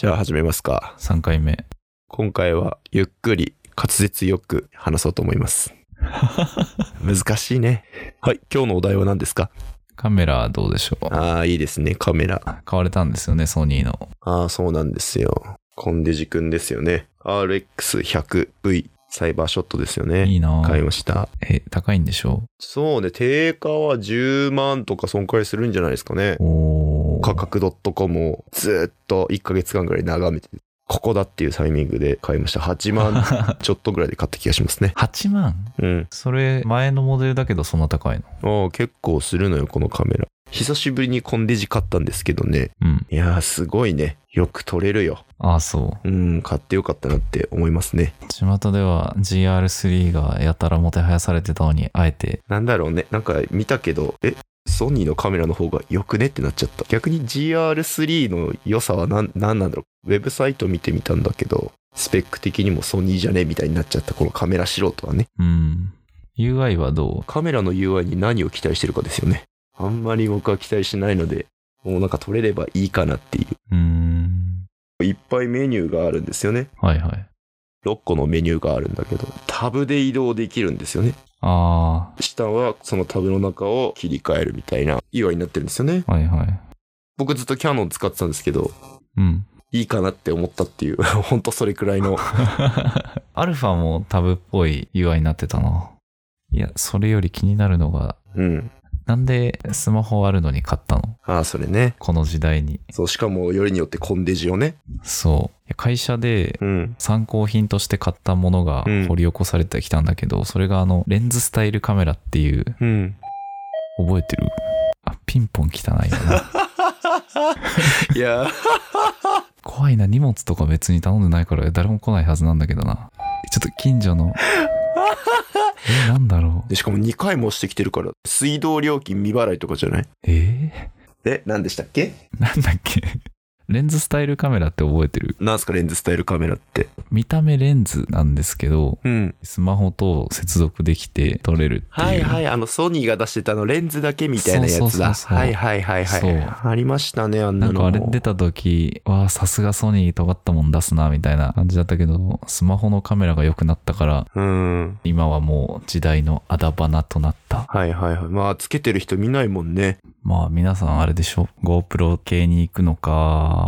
じゃあ始めますか。3回目。今回はゆっくり滑舌よく話そうと思います。難しいね。はい、今日のお題は何ですか？カメラどうでしょう？ああ、いいですね、カメラ。買われたんですよね、ソニーの。ああ、そうなんですよ。コンデジ君ですよね。RX100V サイバーショットですよね。いいな買いました。え、高いんでしょそうね、定価は10万とかそんくらいするんじゃないですかね。おー。価格 .com をずーっと1ヶ月間ぐらい眺めて、ここだっていうタイミングで買いました。8万 ちょっとぐらいで買った気がしますね。8万？うん。それ、前のモデルだけどそんな高いの？ああ、結構するのよ、このカメラ。久しぶりにコンデジ買ったんですけどね。うん。いやー、すごいね。よく撮れるよ。ああ、そう。うん、買ってよかったなって思いますね。巷では GR3 がやたらもてはやされてたのに、あえて、なんだろうね。なんか見たけど、え、ソニーのカメラの方が良くね？ってなっちゃった。逆に GR3 の良さは何、何なんだろう？ウェブサイト見てみたんだけど、スペック的にもソニーじゃね？みたいになっちゃった。このカメラ素人はね。うん。UI はどカメラの UI に何を期待してるかですよね。あんまり僕は期待しないので、もうなんか撮れればいいかなっていう。うん。いっぱいメニューがあるんですよね。はいはい。6個のメニューがあるんだけど、タブで移動できるんですよね。あ下はそのタブの中を切り替えるみたいな UI になってるんですよね。あ、はいはい。僕ずっとキャノン使ってたんですけど、うん。いいかなって思ったっていう、ほんとそれくらいの。アルファもタブっぽい UI になってたな。いや、それより気になるのが、うん。なんでスマホあるのに買ったの？ああ、それね。この時代に。そう、しかもよりによってコンデジをね。そう。会社でうん。参考品として買ったものがうん掘り起こされてきたんだけど、それがあの、レンズスタイルカメラっていう、うん。覚えてる？あ、ピンポン汚いよな。いやー 怖いな、荷物とか別に頼んでないから誰も来ないはずなんだけどな。ちょっと近所の、え、なんだろう。で、しかも2回も押してきてるから、水道料金未払いとかじゃない？ええ、何でしたっけ？ー、なんだっけ？レンズスタイルカメラって覚えてる？なんすかレンズスタイルカメラって？見た目レンズなんですけど、うん。スマホと接続できて撮れるっていう。はいはい、あの、ソニーが出してたあの、レンズだけみたいなやそうつだ。そうそうそうはいはいはいはそうい。ありましたね、あんなの。なんかあれ出た時、わあ、さすがソニー尖ったもん出すな、みたいな感じだったけど、スマホのカメラが良くなったから、うん。今はもう時代のあだ花となった。はいはいはい。まあ、つけてる人見ないもんね。まあ皆さんあれでしょ ?GoPro 系に行くのか、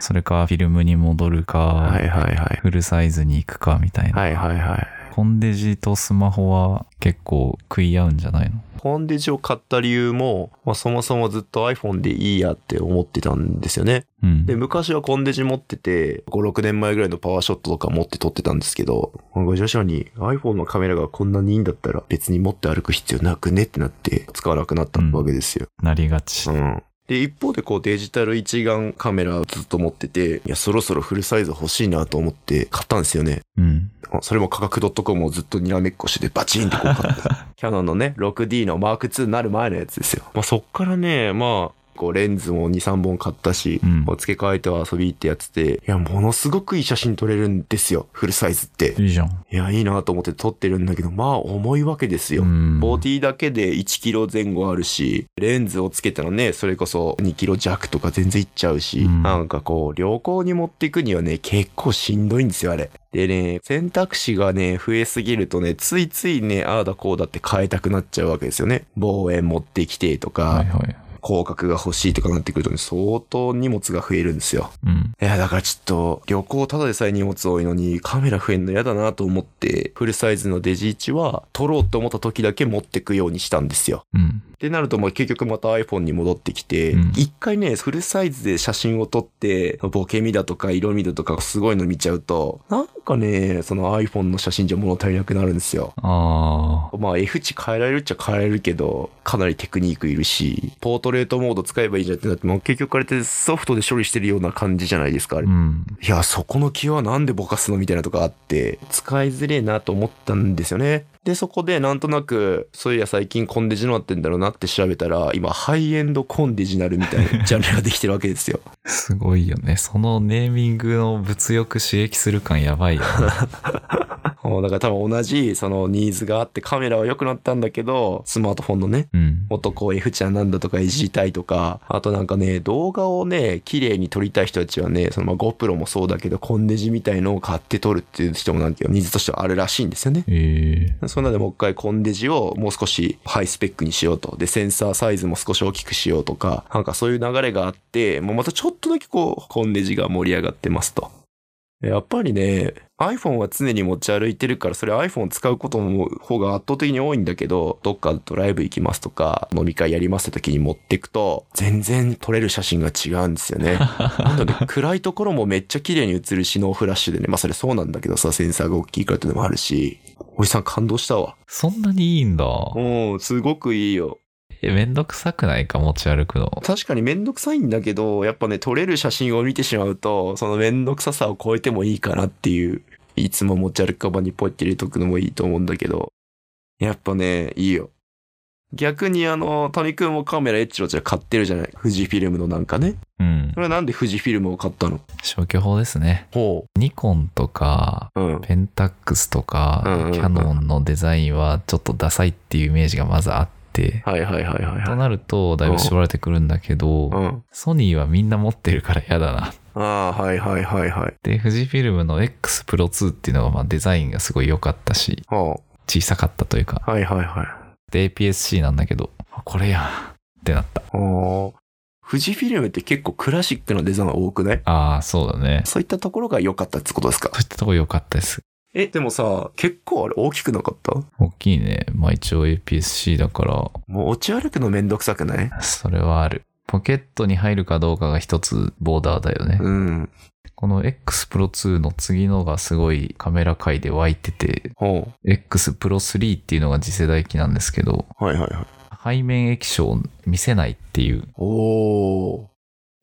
それかフィルムに戻るか、はいはいはい。フルサイズに行くかみたいな。はいはいはい。コンデジとスマホは結構食い合うんじゃないの？コンデジを買った理由も、まあ、そもそもずっと iPhone でいいやって思ってたんですよね。うん。で、昔はコンデジ持ってて、5、6年前ぐらいのパワーショットとか持って撮ってたんですけど、徐々に iPhone のカメラがこんなにいいんだったら別に持って歩く必要なくねってなって使わなくなったわけですよ。なりがち。うん。で、一方でこうデジタル一眼カメラをずっと持ってて、いや、そろそろフルサイズ欲しいなと思って買ったんですよね。うん。あそれも価格 .com をずっとにらめっこしてバチンってこう買った。キャノンのね、6D のマーク2になる前のやつですよ。まあそっからね、まあ、こうレンズも2、3本買ったし、うん付け替えては遊び行ってやつて、いや、ものすごくいい写真撮れるんですよ。フルサイズって。いいじゃん。いや、いいなと思って撮ってるんだけど、まあ重いわけですよ。うん。ボディだけで1キロ前後あるし、レンズをつけたらね、それこそ2キロ弱とか全然いっちゃうし、うんなんかこう、旅行に持っていくにはね、結構しんどいんですよ、あれ。でね、選択肢がね、増えすぎるとね、ついついね、ああだこうだって変えたくなっちゃうわけですよね。望遠持ってきてとか、はいはい。広角が欲しいとかなってくるとね、相当荷物が増えるんですよ。うん。いや、だからちょっと、旅行ただでさえ荷物多いのに、カメラ増えんの嫌だなと思って、フルサイズのデジ1は、撮ろうと思った時だけ持ってくようにしたんですよ。うん。ってなると、まあ結局また iPhone に戻ってきてうん、一、回ね、フルサイズで写真を撮って、ボケみだとか色味だとかすごいの見ちゃうと、なんかね、その iPhone の写真じゃ物足りなくなるんですよ。あまあ F 値変えられるっちゃ変えられるけど、かなりテクニックいるし、ポートレートモード使えばいいじゃんってなって、もう結局あれってソフトで処理してるような感じじゃないですか、ああ。れう。ん。いや、そこの気はなんでぼかすのみたいなとこあって、使いづれえなと思ったんですよね。で、そこでなんとなく、そういや最近コンデジのなってんだろうなって調べたら、今ハイエンドコンデジナルみたいなジャンルができてるわけですよ。すごいよね。そのネーミングの物欲刺激する感やばいよね。うんだから多分同じそのニーズがあってカメラは良くなったんだけど、スマートフォンのね、うん。もっとこう F ちゃんなんだとかいじりたいとか、あとなんかね、動画をね、綺麗に撮りたい人たちはね、そのまあ GoPro もそうだけど、コンデジみたいのを買って撮るっていう人もなんかニーズとしてはあるらしいんですよね。ええそんなでもう一回コンデジをもう少しハイスペックにしようと。で、センサーサイズも少し大きくしようとか、なんかそういう流れがあって、もうまたちょっとだけこう、コンデジが盛り上がってますと。やっぱりね、iPhone は常に持ち歩いてるから、それ iPhone を使うことの方が圧倒的に多いんだけど、どっかドライブ行きますとか、飲み会やりますって時に持っていくと、全然撮れる写真が違うんですよね。なので、暗いところもめっちゃ綺麗に映るし、ノーフラッシュでね。まあそれそうなんだけどさ、センサーが大きいからってのもあるし、おじさん感動したわ。そんなにいいんだ。うん、すごくいいよ。え、めんどくさくないか持ち歩くの？確かにめんどくさいんだけど、やっぱね、撮れる写真を見てしまうと、そのめんどくささを超えてもいいかなっていう、いつも持ち歩くカバンにポイって入れとくのもいいと思うんだけど、やっぱね、いいよ。逆にあの、谷くんもカメラエッチロチラ買ってるじゃない？富士フィルムのなんかね。うんそ。れはなんで富士フィルムを買ったの？消去法ですね。ほニコンとか、う。うん。ペンタックスとか、うんうんうんキャノンのデザインはちょっとダサいっていうイメージがまずあって、はいはいはいはいはい。となるとだいぶ絞られてくるんだけど、うん。ソニーはみんな持ってるから嫌だな。ああ、はいはいはいはい。で、富士フィルムの X Pro 2っていうのがまあデザインがすごい良かったし、ほ小さかったというか、う。はいはいはい。で APS-C なんだけど、あこれやんってなった。富士フィルムって結構クラシックなデザインが多くない？ああ、そうだね。そういったところが良かったってことですか？そういったとこ良かったです。え、でもさ、結構あれ大きくなかった？大きいね。まあ一応 APS-C だから、もう落ち歩くのめんどくさくない？それはある。ポケットに入るかどうかが一つボーダーだよね。うん。この X Pro 2の次のがすごいカメラ界で湧いてて、ほ X Pro 3っていうのが次世代機なんですけど、う。はいはいはい。背面液晶を見せないっていう、おー。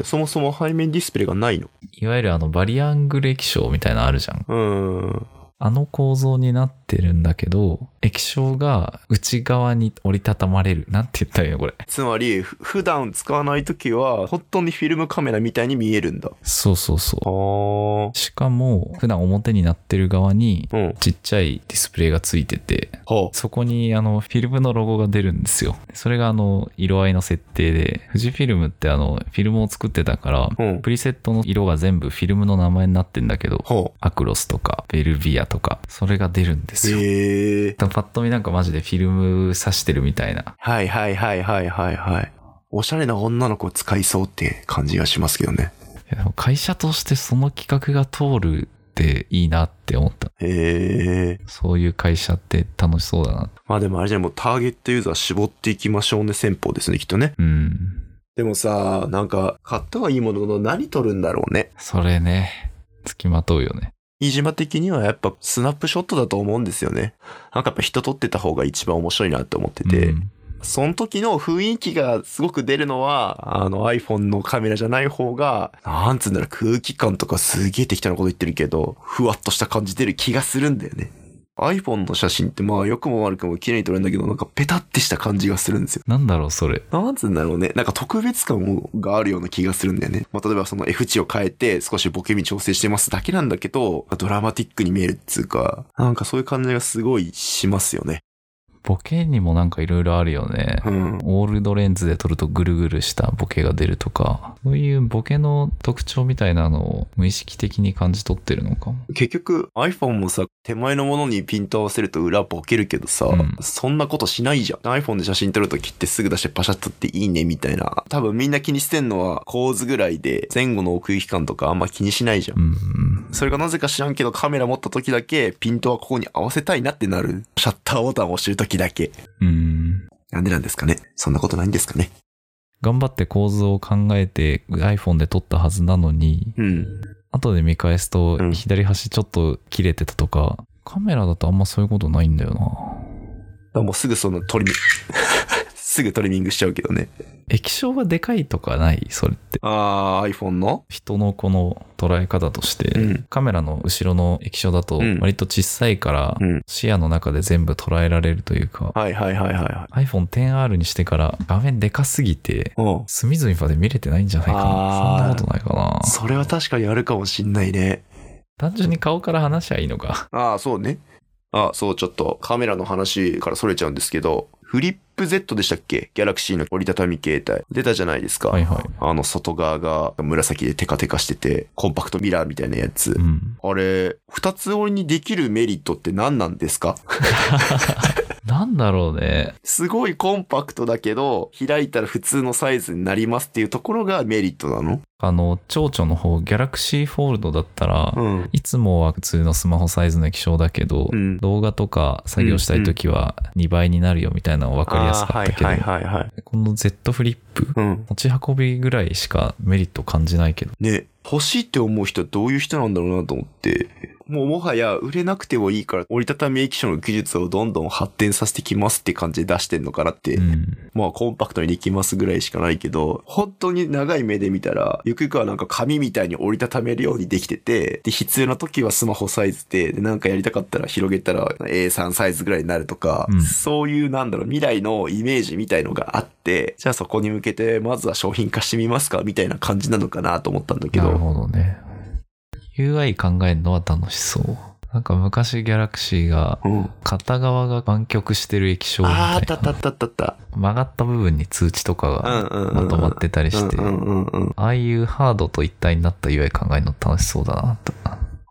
そもそも背面ディスプレイがないの？いわゆるあのバリアングル液晶みたいなのあるじゃん。うん。あの構造になってるんだけど、液晶が内側に折りたたまれる。なんて言ったらいいのこれ。つまり、ふ普段使わないときは、本当にフィルムカメラみたいに見えるんだ。そうそうそはう。しかも、普段表になってる側に、うん。ちっちゃいディスプレイがついてて、はそこにあのフィルムのロゴが出るんですよ。それがあの色合いの設定で、富士フィルムってあのフィルムを作ってたから、うんプリセットの色が全部フィルムの名前になってんだけど、はアクロスとかベルビアとか、それが出るんですよ。へえ。パッと見なんかマジでフィルム挿してるみたいな。はいはいはいはいはいはい。おしゃれな女の子使いそうって感じがしますけどね。会社としてその企画が通るっていいなって思った。へえ。そういう会社って楽しそうだな。まあでもあれじゃもうターゲットユーザー絞っていきましょうね戦法ですね、きっとね。うん。でもさ、なんか、買ったはいいものの何撮るんだろうね。それね、付きまとうよね。飯島的にはやっぱスナップショットだと思うんですよね。なんかやっぱ人撮ってた方が一番面白いなって思ってて。うんその時の雰囲気がすごく出るのは、あの iPhone のカメラじゃない方が、なんつうんだろう、空気感とかすげえ適当なこと言ってるけど、ふわっとした感じ出る気がするんだよね。iPhone の写真ってまあ良くも悪くも綺麗に撮れるんだけど、なんかペタってした感じがするんですよ。なんだろう、それ。なんつうんだろうね。なんか特別感があるような気がするんだよね。まあ、例えばその F 値を変えて少しボケに調整してますだけなんだけど、ドラマティックに見えるっつうか、なんかそういう感じがすごいしますよね。ボケにもなんかいろいろあるよね。うん。オールドレンズで撮るとぐるぐるしたボケが出るとか、そういうボケの特徴みたいなのを無意識的に感じ取ってるのかも。結局 iPhone もさ、手前のものにピント合わせると裏ボケるけどさ、うんそんなことしないじゃん。iPhone で写真撮るときってすぐ出してパシャッとっていいねみたいな。多分みんな気にしてんのは構図ぐらいで、前後の奥行き感とかあんま気にしないじゃん。うん。それがなぜか知らんけどカメラ持った時だけピントはここに合わせたいなってなる。シャッターボタンを押してる時だけ。うん。なんでなんですかね？そんなことないんですかね？頑張って構図を考えて iPhone で撮ったはずなのに、うん。後で見返すとうん左端ちょっと切れてたとか、カメラだとあんまそういうことないんだよな。もうすぐそのトリミ、すぐトリミングしちゃうけどね。液晶がでかいとかない？それって。あー、iPhone の？人のこの捉え方として、うんカメラの後ろの液晶だとうん割と小さいからうん視野の中で全部捉えられるというか、はいはいはいはいはい。iPhone XR にしてから画面でかすぎてうん。隅々まで見れてないんじゃないかな。そんなことないかな。それは確かにあるかもしんないね。単純に顔から話しゃいいのか。ああ、そうね。あ、そう、ちょっとカメラの話からそれちゃうんですけど、フリップ Z でしたっけ？ギャラクシーの折りたたみ携帯。出たじゃないですか。はいはい。あの外側が紫でテカテカしてて、コンパクトミラーみたいなやつ。うん。あれ、二つ折りにできるメリットって何なんですか？なんだろうね。すごいコンパクトだけど、開いたら普通のサイズになりますっていうところがメリットなの？あの、蝶々の方、ギャラクシーフォールドだったら、うん。いつもは普通のスマホサイズの液晶だけど、うん動画とか作業したいときは2倍になるよみたいなの分かりやすかったけど、はいはいはいはい。この Z フリップ、うん。持ち運びぐらいしかメリット感じないけど。ね、欲しいって思う人はどういう人なんだろうなと思って、もうもはや売れなくてもいいから折りたたみ液晶の技術をどんどん発展させてきますって感じで出してんのかなって、うん。まあコンパクトにできますぐらいしかないけど、本当に長い目で見たら、ゆくゆくはなんか紙みたいに折りたためるようにできてて、で、必要な時はスマホサイズで、で、なんかやりたかったら広げたら A3 サイズぐらいになるとか、うんそういうなんだろう、未来のイメージみたいのがあって、じゃあそこに向けてまずは商品化してみますかみたいな感じなのかなと思ったんだけなるど。ほどね。UI 考えるのは楽しそう。なんか昔ギャラクシーがうん。片側が湾曲してる液晶みたいなあったあったあったあったあった。曲がった部分に通知とかがまとまってたりして、ああいうハードと一体になった UI 考えるの楽しそうだなと。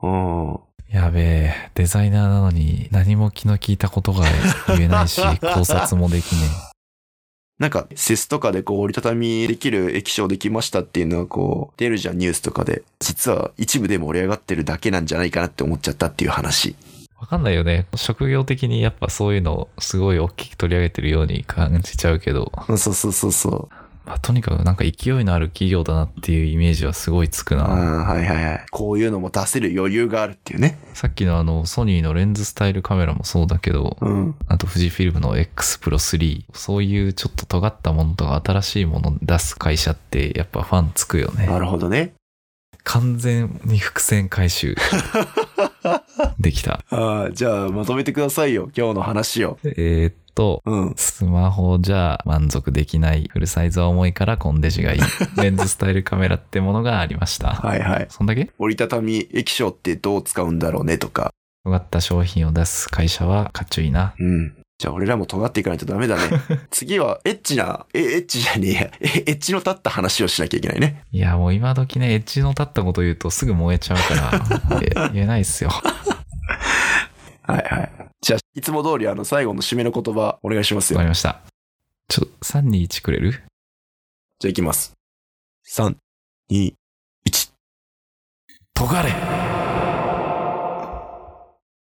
うん。うん。やべえ、デザイナーなのに何も気の利いたことが言えないし、考察もできねなんか、セスとかでこう折りたたみできる液晶できましたっていうのはこう、出るじゃん、ニュースとかで。実は一部で盛り上がってるだけなんじゃないかなって思っちゃったっていう話。え。わかんないよね。職業的にやっぱそういうのをすごい大きく取り上げてるように感じちゃうけど、うんそうそうそうそう。まあ、とにかくなんか勢いのある企業だなっていうイメージはすごいつくああ、な。はいはいはい。こういうのも出せる余裕があるっていうね。さっきのあのソニーのレンズスタイルカメラもそうだけど、うん。あと富士フィルムの X Pro 3。そういうちょっと尖ったものとか新しいものを出す会社ってやっぱファンつくよね。なるほどね。完全に伏線回収 できた。ああ、じゃあまとめてくださいよ。今日の話を。えーっと、うん。スマホじゃ満足できない。フルサイズは重いからコンデジがいい。レンズスタイルカメラってものがありました。はいはい。そんだけ？折りたたみ液晶ってどう使うんだろうねとか。尖った商品を出す会社はかっちょいいな。うん。じゃあ俺らも尖っていかないとダメだね。次はエッチな、え、エッチじゃねえや。えエッチの立った話をしなきゃいけないね。いや、もう今時ね、エッジの立ったこと言うとすぐ燃えちゃうから、え言えないっすよ。はいはい。じゃあ、いつも通りあの最後の締めの言葉お願いしますよ。わかりました。ちょ、3、2、1くれる？じゃあ行きます。3、2、1。尖れ